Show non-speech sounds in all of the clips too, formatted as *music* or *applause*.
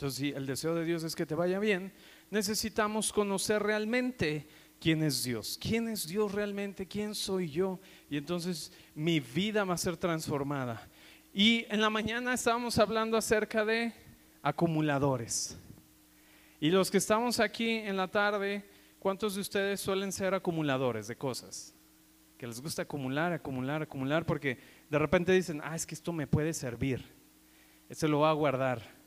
Entonces, si el deseo de Dios es que te vaya bien, necesitamos conocer realmente quién es Dios, quién es Dios realmente, quién soy yo. Y entonces mi vida va a ser transformada. Y en la mañana estábamos hablando acerca de acumuladores. Y los que estamos aquí en la tarde, ¿cuántos de ustedes suelen ser acumuladores de cosas? Que les gusta acumular, acumular, acumular, porque de repente dicen, ah, es que esto me puede servir, esto lo voy a guardar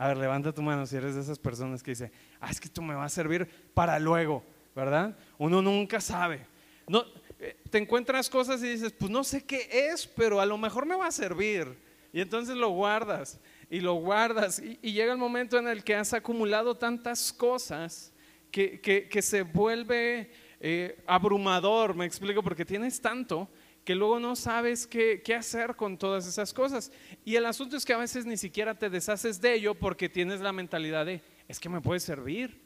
a ver, levanta tu mano si eres de esas personas que dice, ah, es que esto me va a servir para luego, ¿verdad? Uno nunca sabe. No, eh, te encuentras cosas y dices, pues no sé qué es, pero a lo mejor me va a servir. Y entonces lo guardas y lo guardas. Y, llega el momento en el que has acumulado tantas cosas que, que, se vuelve eh, abrumador, me explico, porque tienes tanto que luego no sabes qué, hacer con todas esas cosas. Y el asunto es que a veces ni siquiera te deshaces de ello porque tienes la mentalidad de, es que me puede servir,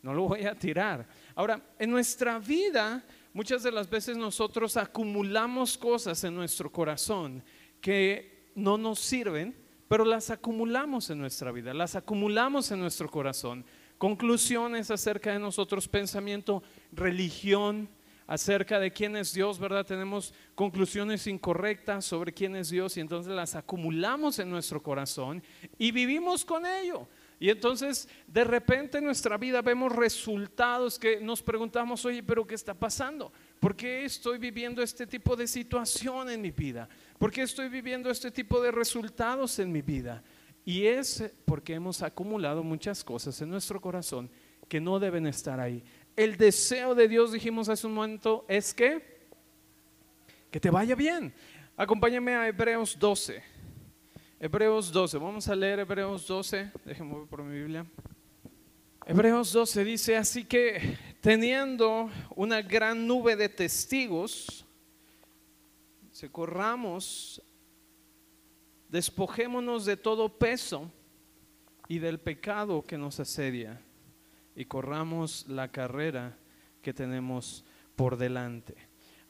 no lo voy a tirar. Ahora, en nuestra vida, muchas de las veces nosotros acumulamos cosas en nuestro corazón que no nos sirven, pero las acumulamos en nuestra vida, las acumulamos en nuestro corazón. Conclusiones acerca de nosotros, pensamiento, religión, acerca de quién es Dios, ¿verdad? Tenemos conclusiones incorrectas sobre quién es Dios y entonces las acumulamos en nuestro corazón y vivimos con ello. Y entonces de repente en nuestra vida vemos resultados que nos preguntamos, oye, pero ¿qué está pasando? ¿Por qué estoy viviendo este tipo de situación en mi vida? ¿Por qué estoy viviendo este tipo de resultados en mi vida? Y es porque hemos acumulado muchas cosas en nuestro corazón que no deben estar ahí el deseo de Dios, dijimos hace un momento, es que, que te vaya bien. Acompáñame a Hebreos 12. Hebreos 12, vamos a leer Hebreos 12, déjenme ver por mi Biblia. Hebreos 12 dice, así que teniendo una gran nube de testigos, se corramos, despojémonos de todo peso y del pecado que nos asedia y corramos la carrera que tenemos por delante.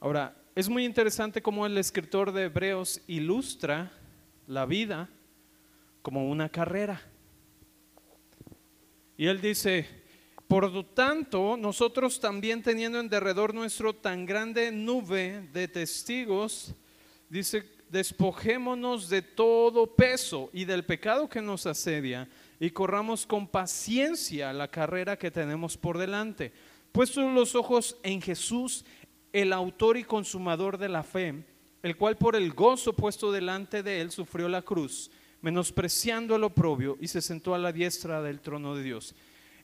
Ahora, es muy interesante cómo el escritor de Hebreos ilustra la vida como una carrera. Y él dice, por lo tanto, nosotros también teniendo en derredor nuestro tan grande nube de testigos, dice, despojémonos de todo peso y del pecado que nos asedia y corramos con paciencia la carrera que tenemos por delante. Puestos los ojos en Jesús, el autor y consumador de la fe, el cual por el gozo puesto delante de él sufrió la cruz, menospreciando el oprobio y se sentó a la diestra del trono de Dios.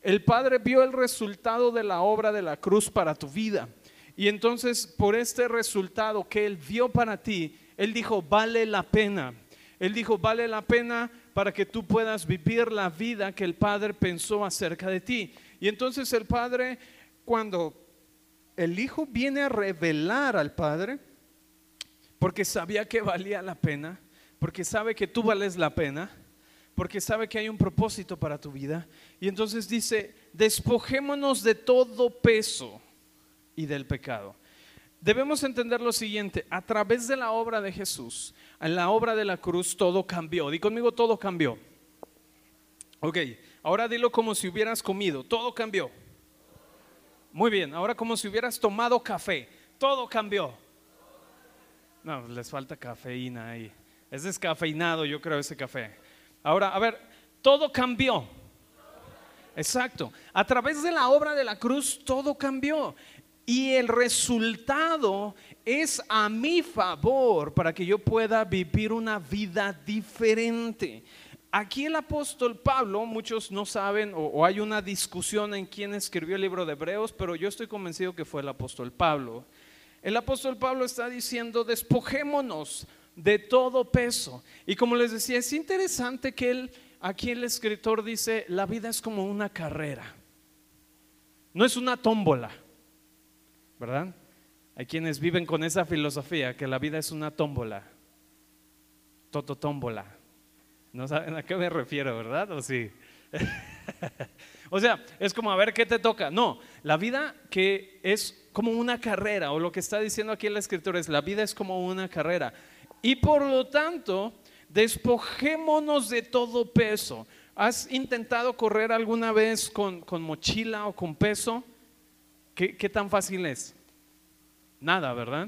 El Padre vio el resultado de la obra de la cruz para tu vida. Y entonces por este resultado que Él vio para ti, Él dijo, vale la pena. Él dijo, vale la pena para que tú puedas vivir la vida que el Padre pensó acerca de ti. Y entonces el Padre, cuando el Hijo viene a revelar al Padre, porque sabía que valía la pena, porque sabe que tú vales la pena, porque sabe que hay un propósito para tu vida. Y entonces dice, despojémonos de todo peso y del pecado. Debemos entender lo siguiente, a través de la obra de Jesús, en la obra de la cruz todo cambió. Di conmigo, todo cambió. Ok, ahora dilo como si hubieras comido, todo cambió. Muy bien, ahora como si hubieras tomado café, todo cambió. No, les falta cafeína ahí. Es descafeinado, yo creo, ese café. Ahora, a ver, todo cambió. Exacto. A través de la obra de la cruz todo cambió. Y el resultado es a mi favor para que yo pueda vivir una vida diferente. Aquí el apóstol Pablo, muchos no saben o, hay una discusión en quién escribió el libro de Hebreos, pero yo estoy convencido que fue el apóstol Pablo. El apóstol Pablo está diciendo, despojémonos de todo peso. Y como les decía, es interesante que él, aquí el escritor dice, la vida es como una carrera, no es una tómbola. ¿Verdad? Hay quienes viven con esa filosofía que la vida es una tómbola, tototómbola. No saben a qué me refiero, ¿verdad? ¿O sí? *laughs* o sea, es como a ver qué te toca. No, la vida que es como una carrera, o lo que está diciendo aquí el escritor es, la vida es como una carrera. Y por lo tanto, despojémonos de todo peso. ¿Has intentado correr alguna vez con, mochila o con peso? ¿Qué, ¿Qué tan fácil es? Nada, ¿verdad?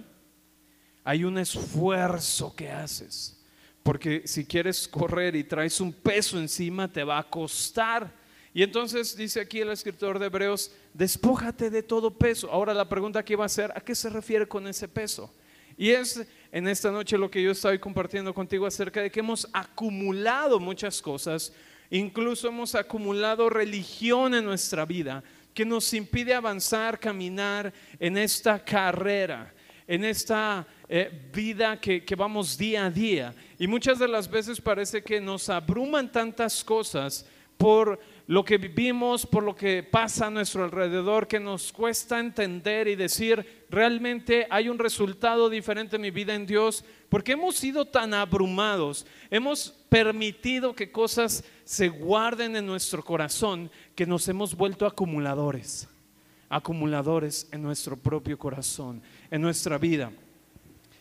Hay un esfuerzo que haces. Porque si quieres correr y traes un peso encima, te va a costar. Y entonces dice aquí el escritor de Hebreos, despójate de todo peso. Ahora la pregunta que va a ser, ¿a qué se refiere con ese peso? Y es en esta noche lo que yo estoy compartiendo contigo acerca de que hemos acumulado muchas cosas, incluso hemos acumulado religión en nuestra vida que nos impide avanzar, caminar en esta carrera, en esta eh, vida que, que vamos día a día. Y muchas de las veces parece que nos abruman tantas cosas por lo que vivimos, por lo que pasa a nuestro alrededor, que nos cuesta entender y decir, realmente hay un resultado diferente en mi vida en Dios, porque hemos sido tan abrumados, hemos permitido que cosas se guarden en nuestro corazón, que nos hemos vuelto acumuladores, acumuladores en nuestro propio corazón, en nuestra vida.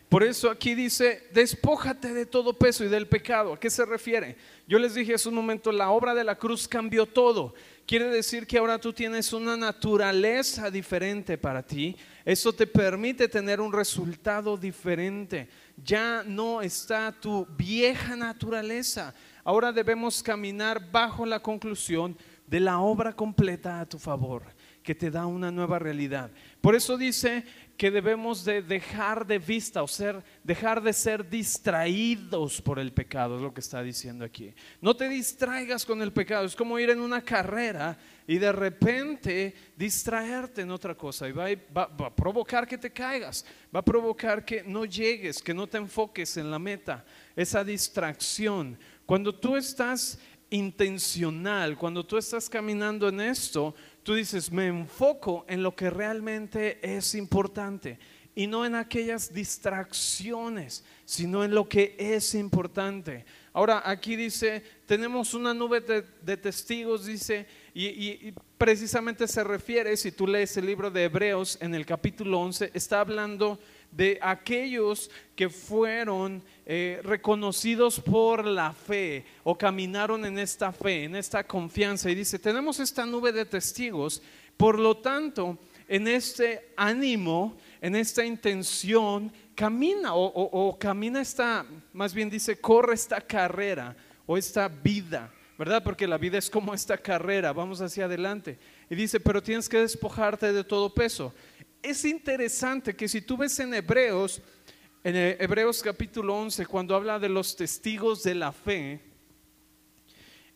Por eso aquí dice, despójate de todo peso y del pecado. ¿A qué se refiere? Yo les dije hace un momento, la obra de la cruz cambió todo. Quiere decir que ahora tú tienes una naturaleza diferente para ti. Eso te permite tener un resultado diferente. Ya no está tu vieja naturaleza. Ahora debemos caminar bajo la conclusión de la obra completa a tu favor, que te da una nueva realidad. Por eso dice que debemos de dejar de vista o ser, dejar de ser distraídos por el pecado, es lo que está diciendo aquí. No te distraigas con el pecado, es como ir en una carrera y de repente distraerte en otra cosa y va, va a provocar que te caigas, va a provocar que no llegues, que no te enfoques en la meta, esa distracción. Cuando tú estás intencional, cuando tú estás caminando en esto, tú dices, me enfoco en lo que realmente es importante y no en aquellas distracciones, sino en lo que es importante. Ahora, aquí dice, tenemos una nube de, testigos, dice, y, precisamente se refiere, si tú lees el libro de Hebreos en el capítulo 11, está hablando de aquellos que fueron eh, reconocidos por la fe o caminaron en esta fe, en esta confianza. Y dice, tenemos esta nube de testigos, por lo tanto, en este ánimo, en esta intención, camina o, o camina esta, más bien dice, corre esta carrera o esta vida. ¿verdad? Porque la vida es como esta carrera, vamos hacia adelante. Y dice, pero tienes que despojarte de todo peso es interesante que si tú ves en Hebreos, en Hebreos capítulo 11, cuando habla de los testigos de la fe,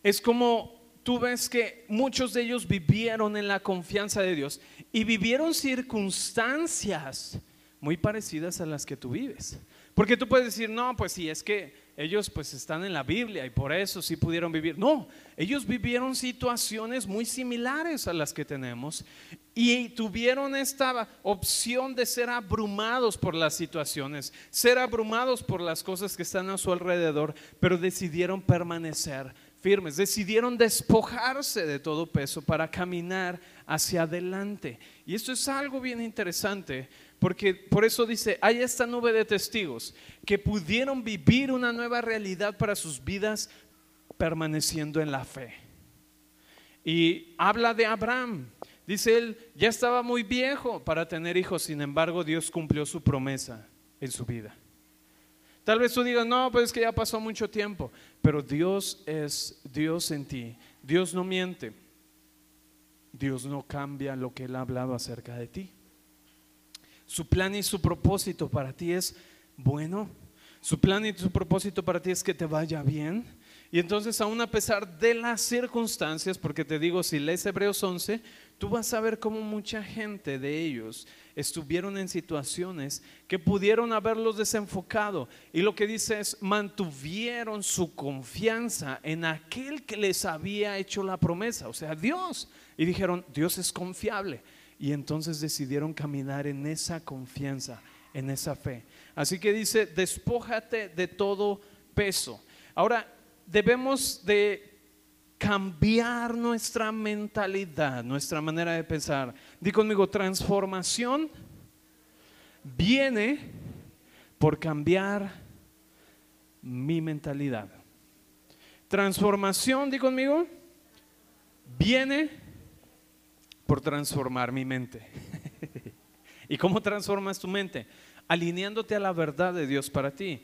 es como tú ves que muchos de ellos vivieron en la confianza de Dios y vivieron circunstancias muy parecidas a las que tú vives. Porque tú puedes decir, no, pues sí, es que ellos pues están en la Biblia y por eso sí pudieron vivir. No, ellos vivieron situaciones muy similares a las que tenemos y tuvieron esta opción de ser abrumados por las situaciones, ser abrumados por las cosas que están a su alrededor, pero decidieron permanecer firmes, decidieron despojarse de todo peso para caminar hacia adelante. Y esto es algo bien interesante porque por eso dice, hay esta nube de testigos que pudieron vivir una nueva realidad para sus vidas permaneciendo en la fe. Y habla de Abraham. Dice él, ya estaba muy viejo para tener hijos, sin embargo Dios cumplió su promesa en su vida. Tal vez tú digas, no, pues es que ya pasó mucho tiempo, pero Dios es Dios en ti. Dios no miente. Dios no cambia lo que Él ha hablado acerca de ti. Su plan y su propósito para ti es bueno. Su plan y su propósito para ti es que te vaya bien. Y entonces, aún a pesar de las circunstancias, porque te digo, si lees Hebreos 11, tú vas a ver cómo mucha gente de ellos estuvieron en situaciones que pudieron haberlos desenfocado. Y lo que dice es, mantuvieron su confianza en aquel que les había hecho la promesa, o sea, Dios. Y dijeron, Dios es confiable y entonces decidieron caminar en esa confianza, en esa fe. Así que dice, despójate de todo peso. Ahora, debemos de cambiar nuestra mentalidad, nuestra manera de pensar. Di conmigo, transformación viene por cambiar mi mentalidad. Transformación, di conmigo, viene por transformar mi mente. *laughs* ¿Y cómo transformas tu mente? Alineándote a la verdad de Dios para ti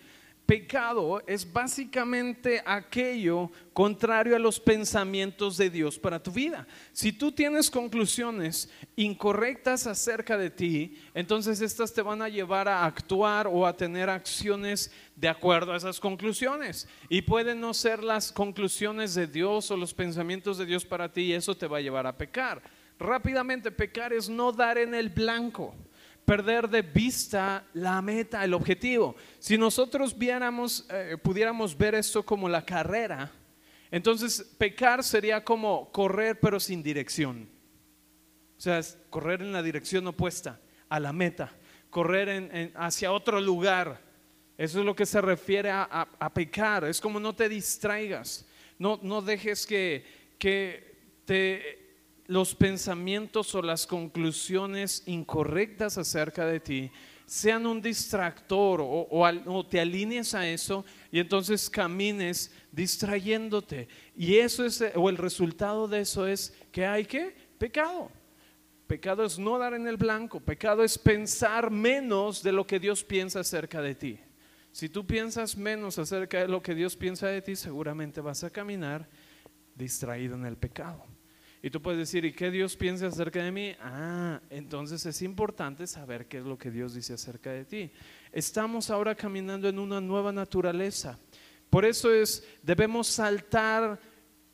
pecado es básicamente aquello contrario a los pensamientos de Dios para tu vida. Si tú tienes conclusiones incorrectas acerca de ti, entonces estas te van a llevar a actuar o a tener acciones de acuerdo a esas conclusiones. Y pueden no ser las conclusiones de Dios o los pensamientos de Dios para ti y eso te va a llevar a pecar. Rápidamente, pecar es no dar en el blanco perder de vista la meta, el objetivo. Si nosotros viéramos, eh, pudiéramos ver esto como la carrera, entonces pecar sería como correr pero sin dirección. O sea, correr en la dirección opuesta a la meta, correr hacia otro lugar. Eso es lo que se refiere a, pecar. Es como no te distraigas, no, no dejes que, que te los pensamientos o las conclusiones incorrectas acerca de ti sean un distractor o, te alinees a eso y entonces camines distrayéndote. Y eso es, o el resultado de eso es que hay que pecado. Pecado es no dar en el blanco, pecado es pensar menos de lo que Dios piensa acerca de ti. Si tú piensas menos acerca de lo que Dios piensa de ti, seguramente vas a caminar distraído en el pecado. Y tú puedes decir, ¿y qué Dios piensa acerca de mí? Ah, entonces es importante saber qué es lo que Dios dice acerca de ti. Estamos ahora caminando en una nueva naturaleza. Por eso es, debemos saltar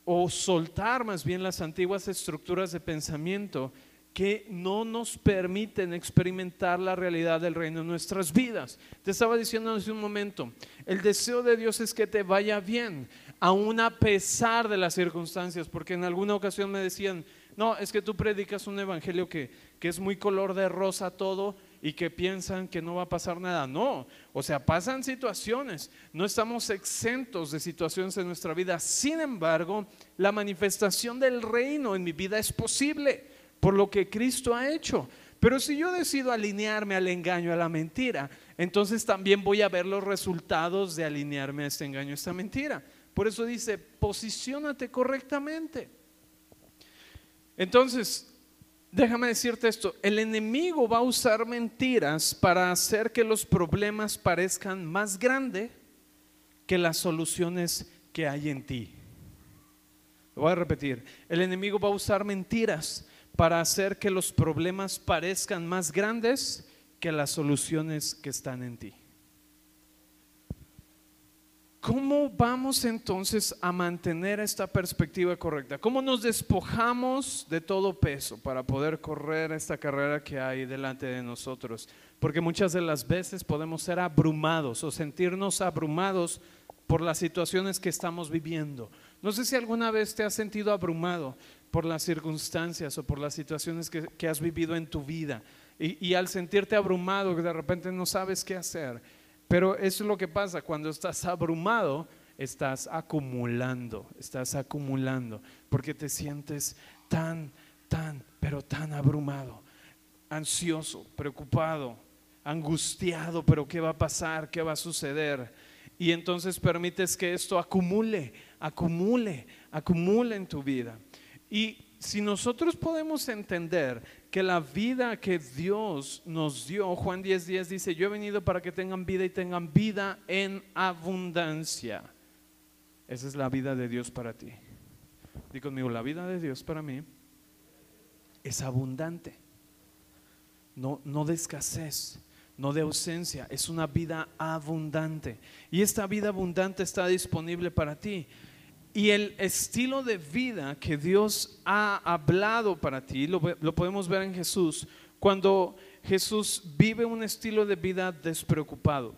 o soltar más bien las antiguas estructuras de pensamiento que no nos permiten experimentar la realidad del reino en nuestras vidas. Te estaba diciendo hace un momento, el deseo de Dios es que te vaya bien aún a pesar de las circunstancias, porque en alguna ocasión me decían, no, es que tú predicas un evangelio que, que es muy color de rosa todo y que piensan que no va a pasar nada. No, o sea, pasan situaciones, no estamos exentos de situaciones en nuestra vida. Sin embargo, la manifestación del reino en mi vida es posible por lo que Cristo ha hecho. Pero si yo decido alinearme al engaño, a la mentira, entonces también voy a ver los resultados de alinearme a este engaño, a esta mentira. Por eso dice, posiciónate correctamente. Entonces, déjame decirte esto, el enemigo va a usar mentiras para hacer que los problemas parezcan más grandes que las soluciones que hay en ti. Lo voy a repetir, el enemigo va a usar mentiras para hacer que los problemas parezcan más grandes que las soluciones que están en ti. ¿Cómo vamos entonces a mantener esta perspectiva correcta? ¿Cómo nos despojamos de todo peso para poder correr esta carrera que hay delante de nosotros? Porque muchas de las veces podemos ser abrumados o sentirnos abrumados por las situaciones que estamos viviendo. No sé si alguna vez te has sentido abrumado por las circunstancias o por las situaciones que, has vivido en tu vida. Y, y al sentirte abrumado, de repente no sabes qué hacer pero eso es lo que pasa, cuando estás abrumado, estás acumulando, estás acumulando, porque te sientes tan, tan, pero tan abrumado, ansioso, preocupado, angustiado, pero ¿qué va a pasar? ¿Qué va a suceder? Y entonces permites que esto acumule, acumule, acumule en tu vida. Y si nosotros podemos entender que la vida que Dios nos dio, Juan 10:10 10 dice, yo he venido para que tengan vida y tengan vida en abundancia. Esa es la vida de Dios para ti. Dí conmigo, la vida de Dios para mí es abundante. No, no de escasez, no de ausencia, es una vida abundante. Y esta vida abundante está disponible para ti. Y el estilo de vida que Dios ha hablado para ti, lo, podemos ver en Jesús, cuando Jesús vive un estilo de vida despreocupado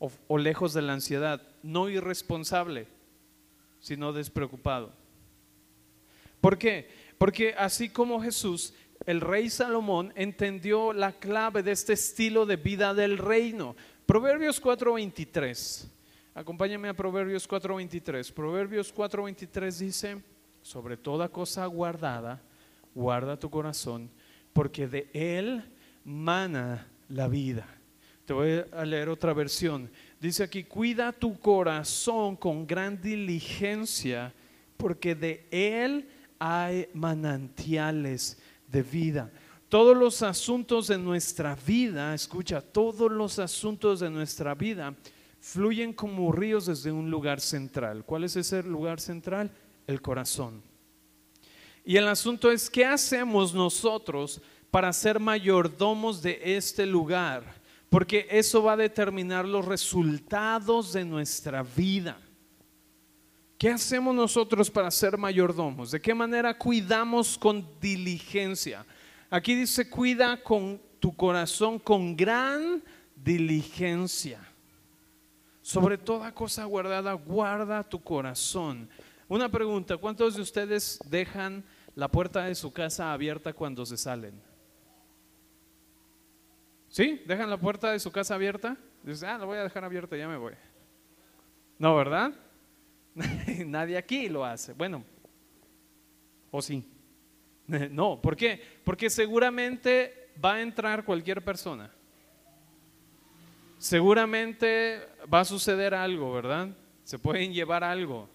o, o lejos de la ansiedad, no irresponsable, sino despreocupado. ¿Por qué? Porque así como Jesús, el rey Salomón entendió la clave de este estilo de vida del reino. Proverbios 4:23. Acompáñame a Proverbios 4:23. Proverbios 4:23 dice, sobre toda cosa guardada, guarda tu corazón, porque de él mana la vida. Te voy a leer otra versión. Dice aquí, cuida tu corazón con gran diligencia, porque de él hay manantiales de vida. Todos los asuntos de nuestra vida, escucha, todos los asuntos de nuestra vida fluyen como ríos desde un lugar central. ¿Cuál es ese lugar central? El corazón. Y el asunto es, ¿qué hacemos nosotros para ser mayordomos de este lugar? Porque eso va a determinar los resultados de nuestra vida. ¿Qué hacemos nosotros para ser mayordomos? ¿De qué manera cuidamos con diligencia? Aquí dice, cuida con tu corazón con gran diligencia. Sobre toda cosa guardada, guarda tu corazón. Una pregunta, ¿cuántos de ustedes dejan la puerta de su casa abierta cuando se salen? ¿Sí? ¿Dejan la puerta de su casa abierta? Dice, ah, la voy a dejar abierta, ya me voy. No, ¿verdad? *laughs* Nadie aquí lo hace. Bueno, ¿o sí? *laughs* No, ¿por qué? Porque seguramente va a entrar cualquier persona seguramente va a suceder algo, ¿verdad? Se pueden llevar algo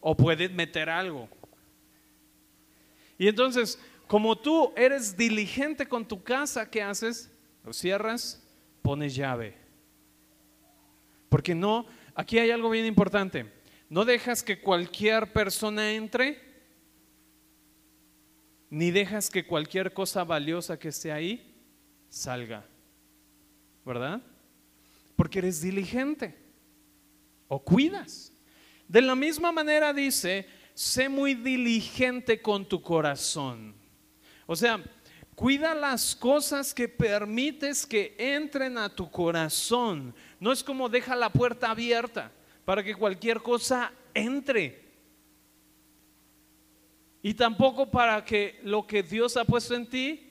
o pueden meter algo. Y entonces, como tú eres diligente con tu casa, ¿qué haces? Lo cierras, pones llave. Porque no, aquí hay algo bien importante. No dejas que cualquier persona entre, ni dejas que cualquier cosa valiosa que esté ahí salga. ¿Verdad? Porque eres diligente o cuidas. De la misma manera dice, sé muy diligente con tu corazón. O sea, cuida las cosas que permites que entren a tu corazón. No es como deja la puerta abierta para que cualquier cosa entre. Y tampoco para que lo que Dios ha puesto en ti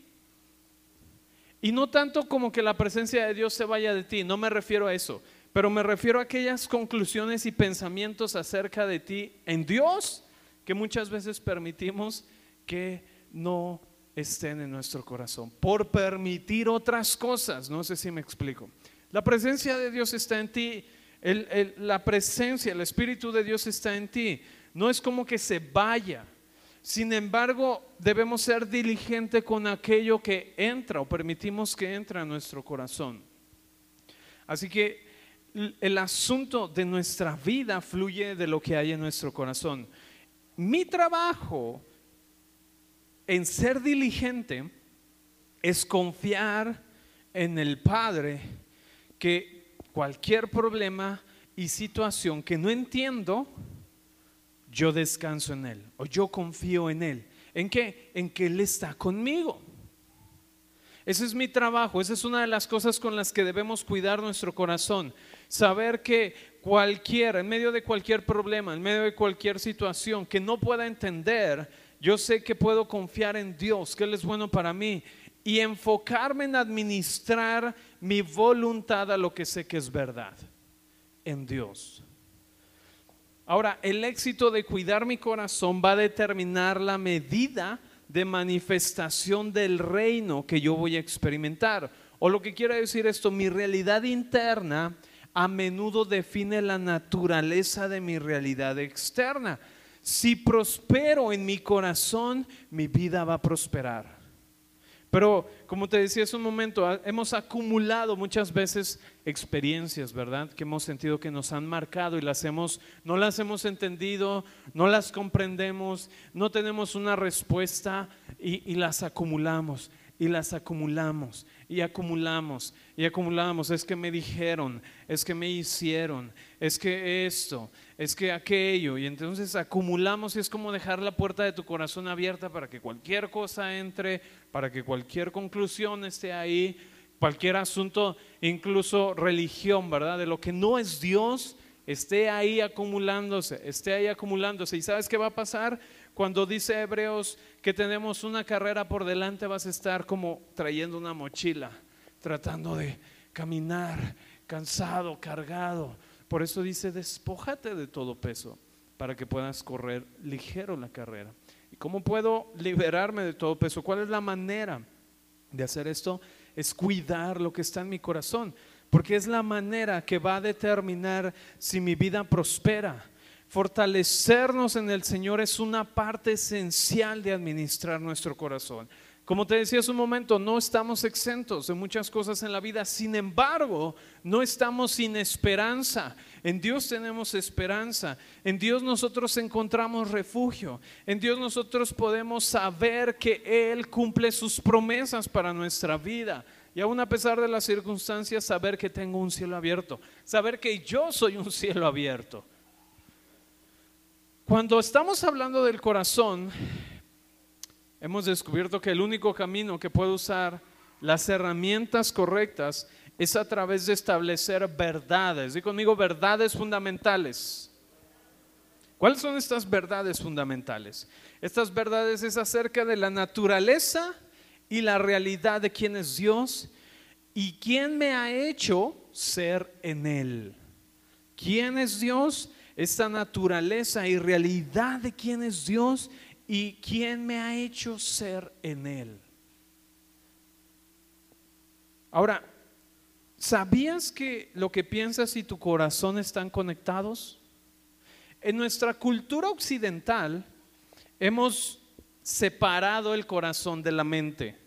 y no tanto como que la presencia de Dios se vaya de ti, no me refiero a eso, pero me refiero a aquellas conclusiones y pensamientos acerca de ti en Dios que muchas veces permitimos que no estén en nuestro corazón, por permitir otras cosas, no sé si me explico. La presencia de Dios está en ti, la presencia, el Espíritu de Dios está en ti, no es como que se vaya. Sin embargo, debemos ser diligentes con aquello que entra o permitimos que entre a nuestro corazón. Así que el asunto de nuestra vida fluye de lo que hay en nuestro corazón. Mi trabajo en ser diligente es confiar en el Padre que cualquier problema y situación que no entiendo, yo descanso en Él o yo confío en Él. ¿En qué? En que Él está conmigo. Ese es mi trabajo, esa es una de las cosas con las que debemos cuidar nuestro corazón. Saber que cualquier, en medio de cualquier problema, en medio de cualquier situación que no pueda entender, yo sé que puedo confiar en Dios, que Él es bueno para mí, y enfocarme en administrar mi voluntad a lo que sé que es verdad, en Dios. Ahora, el éxito de cuidar mi corazón va a determinar la medida de manifestación del reino que yo voy a experimentar. O lo que quiere decir esto, mi realidad interna a menudo define la naturaleza de mi realidad externa. Si prospero en mi corazón, mi vida va a prosperar. Pero como te decía hace un momento, hemos acumulado muchas veces experiencias, ¿verdad? Que hemos sentido que nos han marcado y las hemos, no las hemos entendido, no las comprendemos, no tenemos una respuesta y, y las acumulamos y las acumulamos y acumulamos y acumulamos. Es que me dijeron, es que me hicieron, es que esto, es que aquello. Y entonces acumulamos y es como dejar la puerta de tu corazón abierta para que cualquier cosa entre, para que cualquier conclusión esté ahí, cualquier asunto, incluso religión, ¿verdad? De lo que no es Dios, esté ahí acumulándose, esté ahí acumulándose. ¿Y sabes qué va a pasar? Cuando dice Hebreos que tenemos una carrera por delante, vas a estar como trayendo una mochila, tratando de caminar, cansado, cargado. Por eso dice, despójate de todo peso para que puedas correr ligero la carrera. ¿Y cómo puedo liberarme de todo peso? ¿Cuál es la manera de hacer esto? Es cuidar lo que está en mi corazón. porque es la manera que va a determinar si mi vida prospera. Fortalecernos en el Señor es una parte esencial de administrar nuestro corazón. Como te decía hace un momento, no estamos exentos de muchas cosas en la vida, sin embargo, no estamos sin esperanza. En Dios tenemos esperanza, en Dios nosotros encontramos refugio, en Dios nosotros podemos saber que Él cumple sus promesas para nuestra vida. Y aún a pesar de las circunstancias, saber que tengo un cielo abierto, saber que yo soy un cielo abierto. Cuando estamos hablando del corazón, hemos descubierto que el único camino que puede usar las herramientas correctas es a través de establecer verdades. Di conmigo, verdades fundamentales. ¿Cuáles son estas verdades fundamentales? Estas verdades es acerca de la naturaleza y la realidad de quién es Dios y quién me ha hecho ser en Él. ¿Quién es Dios? Esta naturaleza y realidad de quién es Dios y quién me ha hecho ser en Él. Ahora, ¿sabías que lo que piensas y tu corazón están conectados? En nuestra cultura occidental hemos separado el corazón de la mente.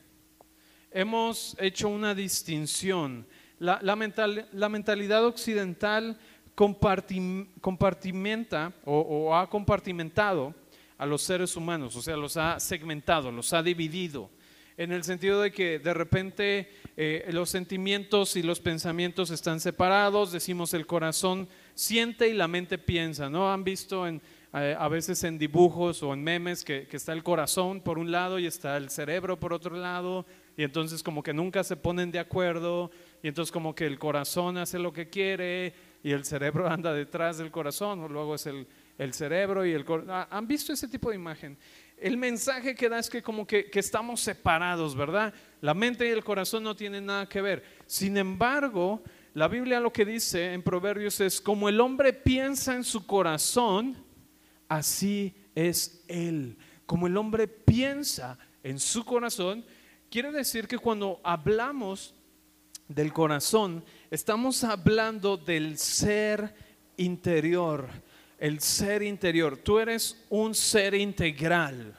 Hemos hecho una distinción. La, mentalidad occidental compartimenta o ha compartimentado a los seres humanos, o sea, los ha segmentado, los ha dividido, en el sentido de que de repente eh, los sentimientos y los pensamientos están separados, decimos el corazón siente y la mente piensa, ¿no? Han visto eh, a veces en dibujos o en memes que está el corazón por un lado y está el cerebro por otro lado, y entonces como que nunca se ponen de acuerdo, y entonces como que el corazón hace lo que quiere y el cerebro *laughs* anda detrás del corazón, o luego es el el cerebro y el corazón. Ah, ¿Han visto ese tipo de imagen? El mensaje que da es que como que, que, estamos separados, ¿verdad? La mente y el corazón no tienen nada que ver. Sin embargo, la Biblia lo que dice en Proverbios es, como el hombre piensa en su corazón, así es él. Como el hombre piensa en su corazón, quiere decir que cuando hablamos del corazón, estamos hablando del ser interior el ser interior. Tú eres un ser integral.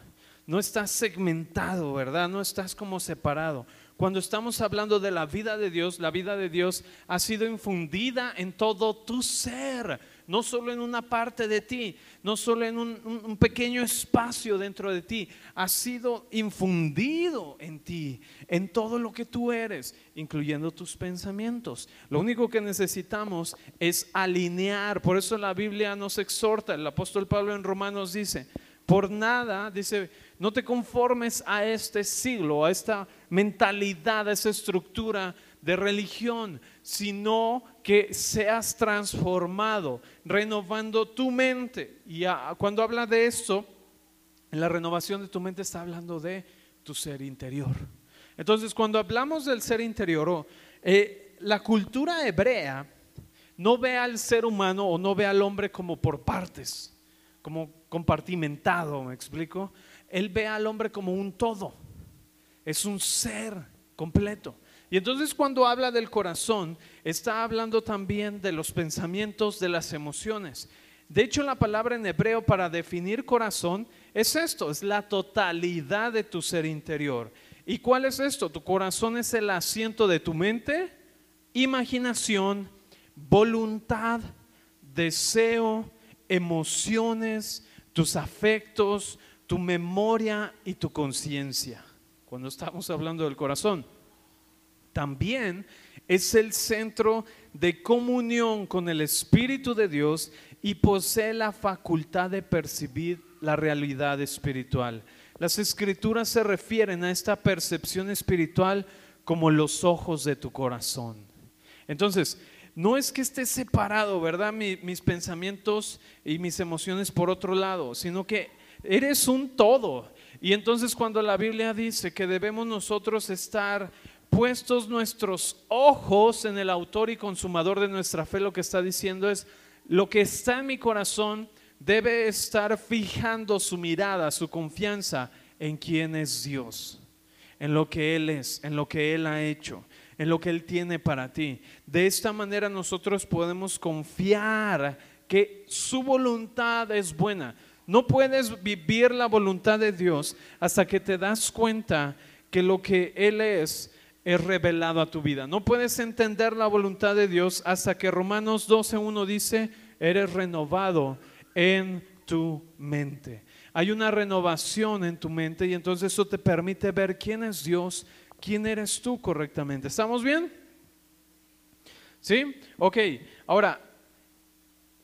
No estás segmentado, ¿verdad? No estás como separado. Cuando estamos hablando de la vida de Dios, la vida de Dios ha sido infundida en todo tu ser, no solo en una parte de ti, no solo en un, pequeño espacio dentro de ti, ha sido infundido en ti, en todo lo que tú eres, incluyendo tus pensamientos. Lo único que necesitamos es alinear, por eso la Biblia nos exhorta, el apóstol Pablo en Romanos dice, por nada, dice, no te conformes a este siglo, a esta mentalidad, a esa estructura de religión, sino que seas transformado, renovando tu mente. Y cuando habla de esto, en la renovación de tu mente está hablando de tu ser interior. Entonces, cuando hablamos del ser interior, eh, la cultura hebrea no ve al ser humano o no ve al hombre como por partes, como compartimentado, ¿me explico? Él ve al hombre como un todo, es un ser completo. Y entonces cuando habla del corazón, está hablando también de los pensamientos, de las emociones. De hecho, la palabra en hebreo para definir corazón es esto, es la totalidad de tu ser interior. ¿Y cuál es esto? Tu corazón es el asiento de tu mente, imaginación, voluntad, deseo, emociones, tus afectos, tu memoria y tu conciencia. Cuando estamos hablando del corazón, también es el centro de comunión con el Espíritu de Dios y posee la facultad de percibir la realidad espiritual. Las escrituras se refieren a esta percepción espiritual como los ojos de tu corazón. Entonces, no es que esté separado, ¿verdad? mis pensamientos y mis emociones por otro lado, sino que eres un todo. Y entonces cuando la Biblia dice que debemos nosotros estar puestos nuestros ojos en el autor y consumador de nuestra fe, lo que está diciendo es, lo que está en mi corazón debe estar fijando su mirada, su confianza en quién es Dios, en lo que Él es, en lo que Él ha hecho en lo que Él tiene para ti. De esta manera nosotros podemos confiar que su voluntad es buena. No puedes vivir la voluntad de Dios hasta que te das cuenta que lo que Él es es revelado a tu vida. No puedes entender la voluntad de Dios hasta que Romanos 12.1 dice, eres renovado en tu mente. Hay una renovación en tu mente y entonces eso te permite ver quién es Dios, quién eres tú correctamente. ¿Estamos bien? ¿Sí? Ok, ahora,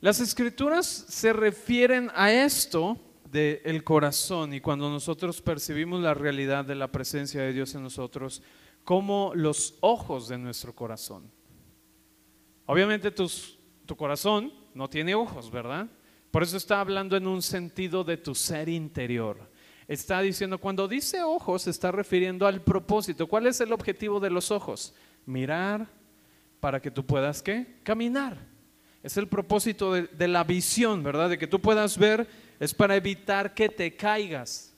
las escrituras se refieren a esto del corazón y cuando nosotros percibimos la realidad de la presencia de Dios en nosotros, como los ojos de nuestro corazón. Obviamente tu corazón no tiene ojos, ¿verdad? Por eso está hablando en un sentido de tu ser interior. Está diciendo, cuando dice ojos, está refiriendo al propósito. ¿Cuál es el objetivo de los ojos? Mirar para que tú puedas, ¿qué? Caminar. Es el propósito de la visión, ¿verdad? De que tú puedas ver, es para evitar que te caigas.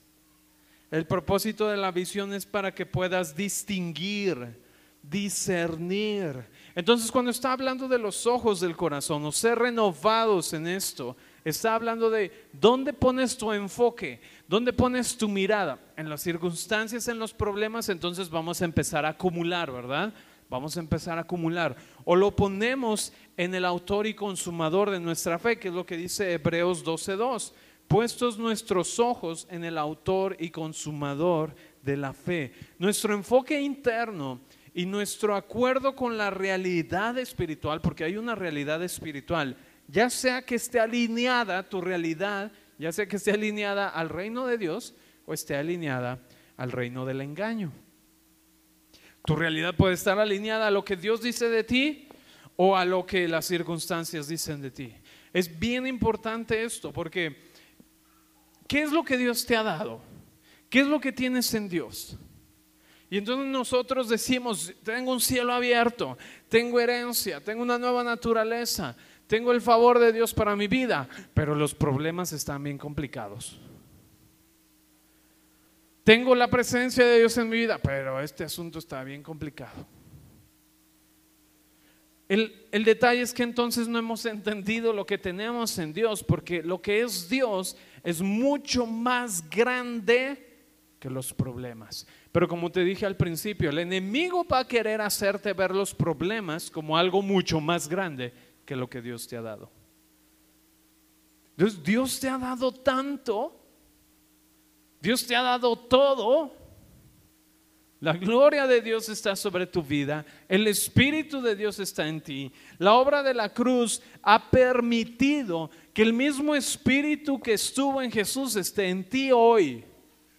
El propósito de la visión es para que puedas distinguir, discernir. Entonces, cuando está hablando de los ojos del corazón o ser renovados en esto, está hablando de dónde pones tu enfoque, dónde pones tu mirada. En las circunstancias, en los problemas, entonces vamos a empezar a acumular, ¿verdad? Vamos a empezar a acumular. O lo ponemos en el autor y consumador de nuestra fe, que es lo que dice Hebreos 12.2 puestos nuestros ojos en el autor y consumador de la fe. Nuestro enfoque interno y nuestro acuerdo con la realidad espiritual, porque hay una realidad espiritual, ya sea que esté alineada tu realidad, ya sea que esté alineada al reino de Dios o esté alineada al reino del engaño. Tu realidad puede estar alineada a lo que Dios dice de ti o a lo que las circunstancias dicen de ti. Es bien importante esto porque ¿qué es lo que Dios te ha dado? ¿Qué es lo que tienes en Dios? Y entonces nosotros decimos, tengo un cielo abierto, tengo herencia, tengo una nueva naturaleza, tengo el favor de Dios para mi vida, pero los problemas están bien complicados. Tengo la presencia de Dios en mi vida, pero este asunto está bien complicado. El, detalle es que entonces no hemos entendido lo que tenemos en Dios, porque lo que es Dios es mucho más grande que los problemas. Pero como te dije al principio, el enemigo va a querer hacerte ver los problemas como algo mucho más grande que lo que Dios te ha dado. Dios te ha dado tanto, Dios te ha dado todo. La gloria de Dios está sobre tu vida, el Espíritu de Dios está en ti. La obra de la cruz ha permitido que el mismo Espíritu que estuvo en Jesús esté en ti hoy,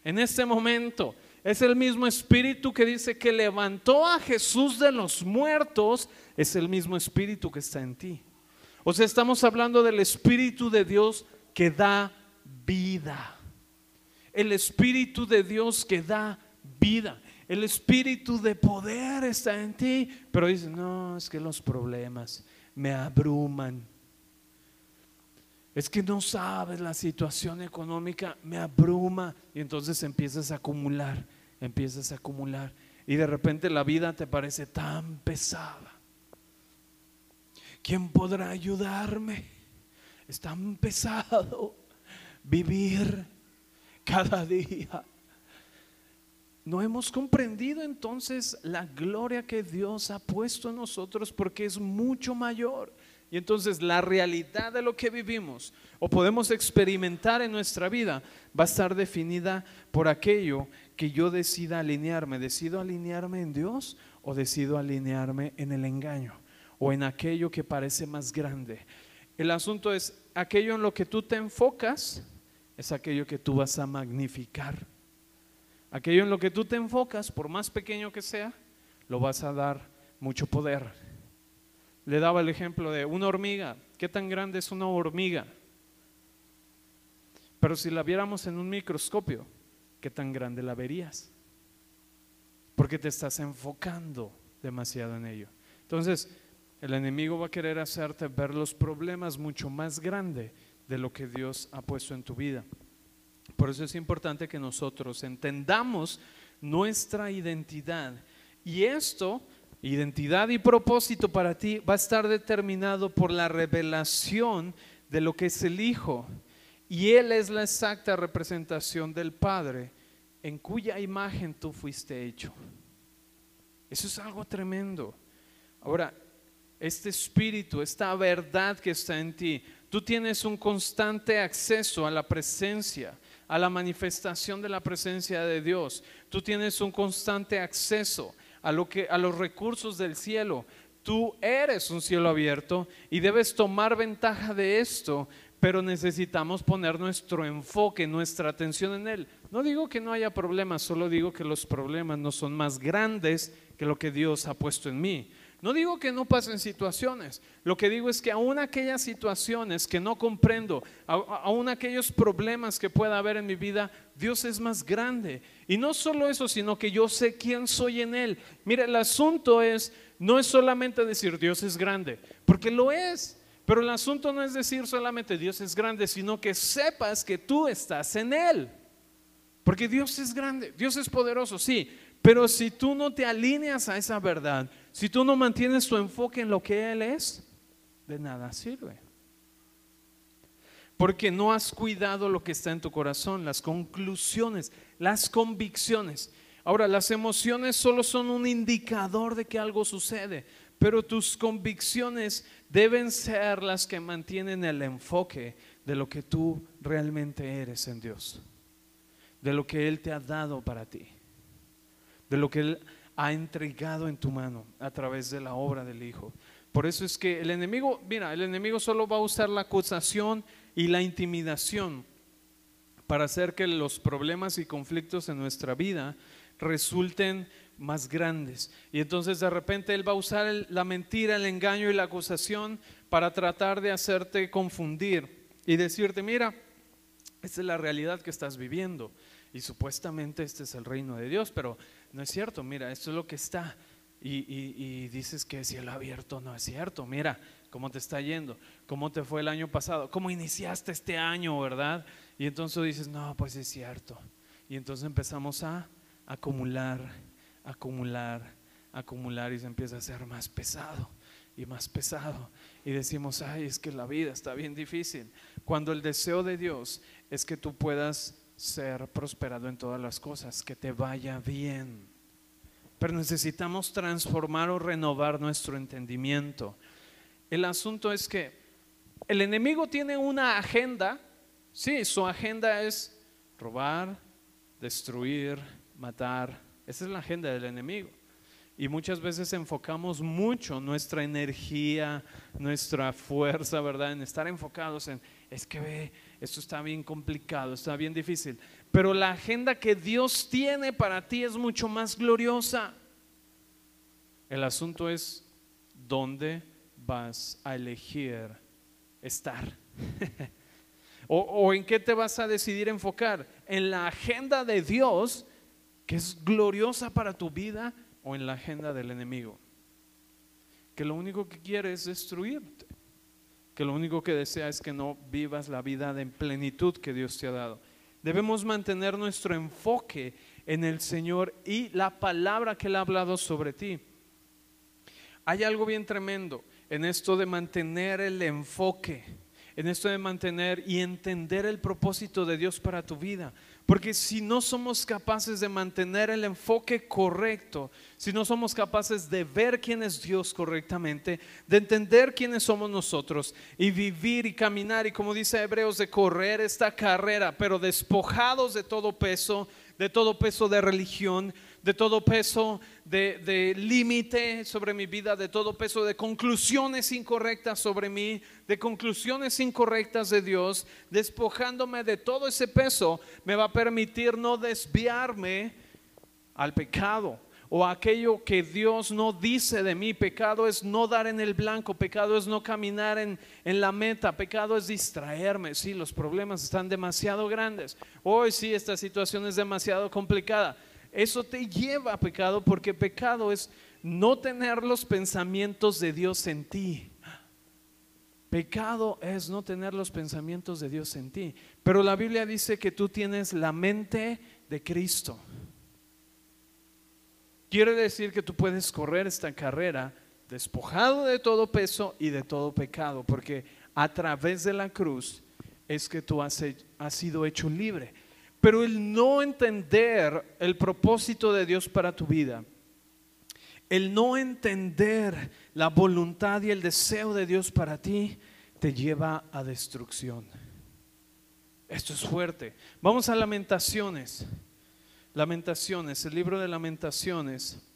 en este momento. Es el mismo Espíritu que dice que levantó a Jesús de los muertos, es el mismo Espíritu que está en ti. O sea, estamos hablando del Espíritu de Dios que da vida. El Espíritu de Dios que da vida. El Espíritu de poder está en ti. Pero dice, no, es que los problemas me abruman es que no sabes, la situación económica me abruma y entonces empiezas a acumular, empiezas a acumular y de repente la vida te parece tan pesada. ¿Quién podrá ayudarme? Es tan pesado vivir cada día. No hemos comprendido entonces la gloria que Dios ha puesto en nosotros porque es mucho mayor. Y entonces la realidad de lo que vivimos o podemos experimentar en nuestra vida va a estar definida por aquello que yo decida alinearme. ¿Decido alinearme en Dios o decido alinearme en el engaño o en aquello que parece más grande? El asunto es, aquello en lo que tú te enfocas es aquello que tú vas a magnificar. Aquello en lo que tú te enfocas, por más pequeño que sea, lo vas a dar mucho poder le daba el ejemplo de una hormiga. ¿Qué tan grande es una hormiga? Pero si la viéramos en un microscopio, ¿qué tan grande la verías? Porque te estás enfocando demasiado en ello. Entonces, el enemigo va a querer hacerte ver los problemas mucho más grande de lo que Dios ha puesto en tu vida. Por eso es importante que nosotros entendamos nuestra identidad. Y esto Identidad y propósito para ti va a estar determinado por la revelación de lo que es el Hijo. Y Él es la exacta representación del Padre en cuya imagen tú fuiste hecho. Eso es algo tremendo. Ahora, este espíritu, esta verdad que está en ti, tú tienes un constante acceso a la presencia, a la manifestación de la presencia de Dios. Tú tienes un constante acceso a, lo que, a los recursos del cielo. Tú eres un cielo abierto y debes tomar ventaja de esto, pero necesitamos poner nuestro enfoque, nuestra atención en Él. No digo que no haya problemas, solo digo que los problemas no son más grandes que lo que Dios ha puesto en mí. No digo que no pasen situaciones, lo que digo es que aún aquellas situaciones que no comprendo, aún aquellos problemas que pueda haber en mi vida, Dios es más grande. Y no solo eso, sino que yo sé quién soy en Él. Mira, el asunto es, no es solamente decir Dios es grande, porque lo es. Pero el asunto no es decir solamente Dios es grande, sino que sepas que tú estás en Él. Porque Dios es grande, Dios es poderoso, sí, pero si tú no te alineas a esa verdad, si tú no mantienes tu enfoque en lo que Él es, de nada sirve. Porque no has cuidado lo que está en tu corazón, las conclusiones, las convicciones. Ahora, las emociones solo son un indicador de que algo sucede, pero tus convicciones deben ser las que mantienen el enfoque de lo que tú realmente eres en Dios, de lo que Él te ha dado para ti de lo que Él ha entregado en tu mano a través de la obra del Hijo. Por eso es que el enemigo, mira, el enemigo solo va a usar la acusación y la intimidación para hacer que los problemas y conflictos en nuestra vida resulten más grandes. Y entonces de repente Él va a usar la mentira, el engaño y la acusación para tratar de hacerte confundir y decirte, mira, esta es la realidad que estás viviendo y supuestamente este es el reino de Dios, pero no es cierto, mira, esto es lo que está. Y, dices que cielo abierto no es cierto. Mira cómo te está yendo, cómo te fue el año pasado, cómo iniciaste este año, ¿verdad? Y entonces dices, no, pues es cierto. Y entonces empezamos a acumular, acumular, acumular y se empieza a hacer más pesado y más pesado. Y decimos, ay, es que la vida está bien difícil. Cuando el deseo de Dios es que tú puedas ser prosperado en todas las cosas, que te vaya bien. Pero necesitamos transformar o renovar nuestro entendimiento. El asunto es que el enemigo tiene una agenda, sí, su agenda es robar, destruir, matar. Esa es la agenda del enemigo. Y muchas veces enfocamos mucho nuestra energía, nuestra fuerza, ¿verdad? En estar enfocados en, es que ve, esto está bien complicado, está bien difícil. Pero la agenda que Dios tiene para ti es mucho más gloriosa. El asunto es dónde vas a elegir estar. *laughs* o, en qué te vas a decidir enfocar. En la agenda de Dios, que es gloriosa para tu vida, o en la agenda del enemigo. Que lo único que quiere es destruirte. Que lo único que desea es que no vivas la vida de plenitud que Dios te ha dado. Debemos mantener nuestro enfoque en el Señor y la palabra que Él ha hablado sobre ti. Hay algo bien tremendo en esto de mantener el enfoque, en esto de mantener y entender el propósito de Dios para tu vida. Porque si no somos capaces de mantener el enfoque correcto, si no somos capaces de ver quién es Dios correctamente, de entender quiénes somos nosotros y vivir y caminar y como dice Hebreos, de correr esta carrera, pero despojados de todo peso, de todo peso de religión, de todo peso de, límite sobre mi vida, de todo peso de conclusiones incorrectas sobre mí, de conclusiones incorrectas de Dios, despojándome de todo ese peso, me va a permitir no desviarme al pecado o aquello que Dios no dice de mí. Pecado es no dar en el blanco, pecado es no caminar en, en, la meta, pecado es distraerme. Sí, los problemas están demasiado grandes. Hoy sí, esta situación es demasiado complicada. Eso te lleva a pecado porque pecado es no tener los pensamientos de Dios en ti. Pecado es no tener los pensamientos de Dios en ti. Pero la Biblia dice que tú tienes la mente de Cristo. quiere decir que tú puedes correr esta carrera despojado de todo peso y de todo pecado, porque a través de la cruz es que tú has, sido hecho libre. Pero el no entender el propósito de Dios para tu vida, el no entender la voluntad y el deseo de Dios para ti, te lleva a destrucción. Esto es fuerte. Vamos a lamentaciones. Lamentaciones, el libro de lamentaciones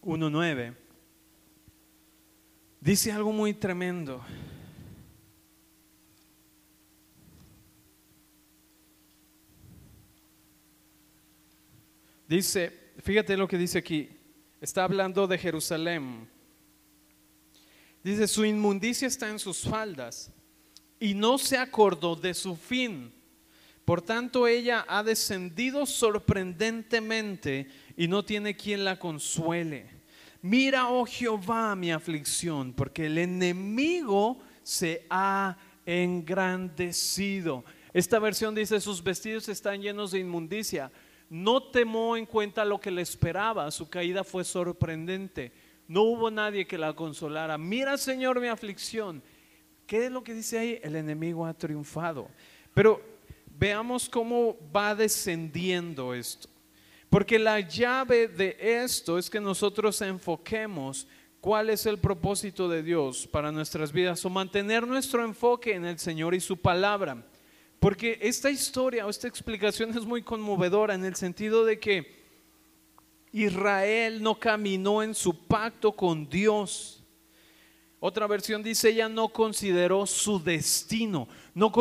1.9. Dice algo muy tremendo. Dice, fíjate lo que dice aquí, está hablando de Jerusalén. Dice, su inmundicia está en sus faldas y no se acordó de su fin. Por tanto, ella ha descendido sorprendentemente y no tiene quien la consuele. Mira, oh Jehová, mi aflicción, porque el enemigo se ha engrandecido. Esta versión dice, sus vestidos están llenos de inmundicia no temó en cuenta lo que le esperaba, su caída fue sorprendente. No hubo nadie que la consolara. Mira, Señor, mi aflicción. ¿Qué es lo que dice ahí? El enemigo ha triunfado. Pero veamos cómo va descendiendo esto. Porque la llave de esto es que nosotros enfoquemos cuál es el propósito de Dios para nuestras vidas o mantener nuestro enfoque en el Señor y su palabra. Porque esta historia o esta explicación es muy conmovedora en el sentido de que Israel no caminó en su pacto con Dios. Otra versión dice, ella no consideró su destino, no,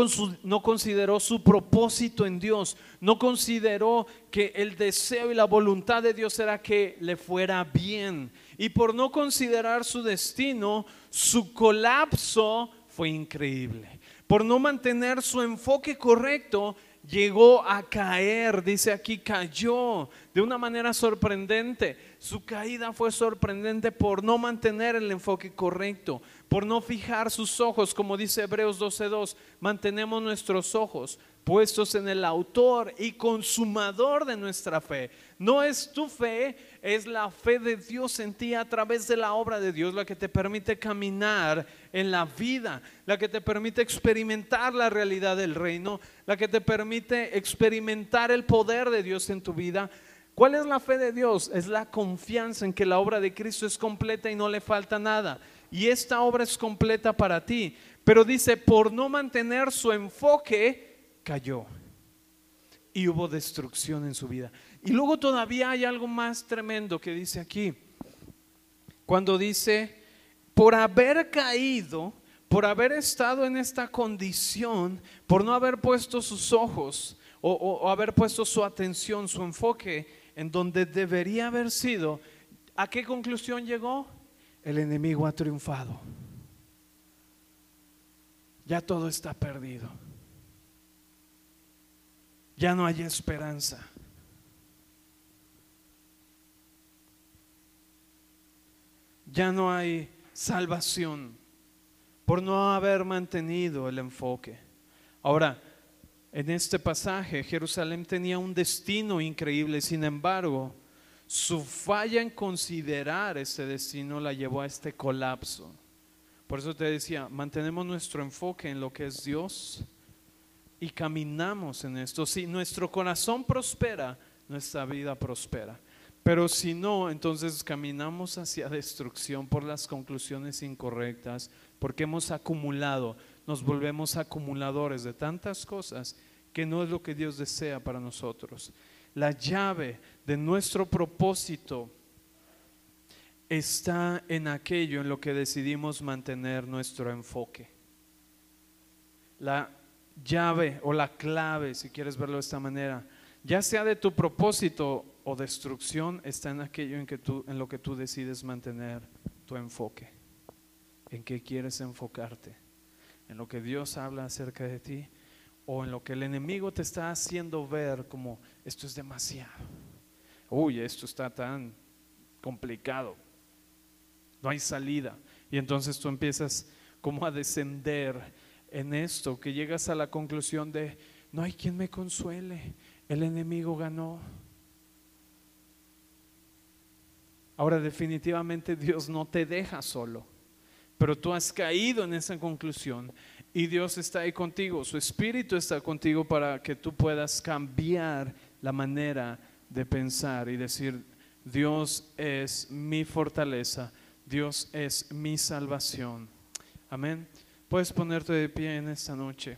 no, consideró su propósito en Dios, no consideró que el deseo y la voluntad de Dios era que le fuera bien. Y por no considerar su destino, su colapso fue increíble por no mantener su enfoque correcto, llegó a caer, dice aquí, cayó de una manera sorprendente. Su caída fue sorprendente por no mantener el enfoque correcto, por no fijar sus ojos, como dice Hebreos 12.2, mantenemos nuestros ojos puestos en el autor y consumador de nuestra fe. No es tu fe, es la fe de Dios en ti a través de la obra de Dios la que te permite caminar en la vida, la que te permite experimentar la realidad del reino, la que te permite experimentar el poder de Dios en tu vida. ¿Cuál es la fe de Dios? Es la confianza en que la obra de Cristo es completa y no le falta nada. Y esta obra es completa para ti. Pero dice, por no mantener su enfoque, cayó y hubo destrucción en su vida. Y luego todavía hay algo más tremendo que dice aquí. Cuando dice, por haber caído, por haber estado en esta condición, por no haber puesto sus ojos o, haber puesto su atención, su enfoque en donde debería haber sido, ¿a qué conclusión llegó? El enemigo ha triunfado. Ya todo está perdido ya no hay esperanza. Ya no hay salvación por no haber mantenido el enfoque. Ahora, en este pasaje, Jerusalén tenía un destino increíble, sin embargo, su falla en considerar ese destino la llevó a este colapso. Por eso te decía, mantenemos nuestro enfoque en lo que es Dios y caminamos en esto. Si nuestro corazón prospera, nuestra vida prospera. Pero si no, entonces caminamos hacia destrucción por las conclusiones incorrectas, porque hemos acumulado, nos volvemos acumuladores de tantas cosas que no es lo que Dios desea para nosotros. La llave de nuestro propósito está en aquello en lo que decidimos mantener nuestro enfoque. La llave o la clave, si quieres verlo de esta manera, ya sea de tu propósito o destrucción, está en aquello en, que tú, en lo que tú decides mantener tu enfoque, en qué quieres enfocarte, en lo que Dios habla acerca de ti o en lo que el enemigo te está haciendo ver como esto es demasiado. Uy, esto está tan complicado, no hay salida. Y entonces tú empiezas como a descender en esto, que llegas a la conclusión de, no hay quien me consuele, el enemigo ganó. Ahora definitivamente Dios no te deja solo, pero tú has caído en esa conclusión y Dios está ahí contigo, su espíritu está contigo para que tú puedas cambiar la manera de pensar y decir, Dios es mi fortaleza, Dios es mi salvación. Amén. Puedes ponerte de pie en esta noche.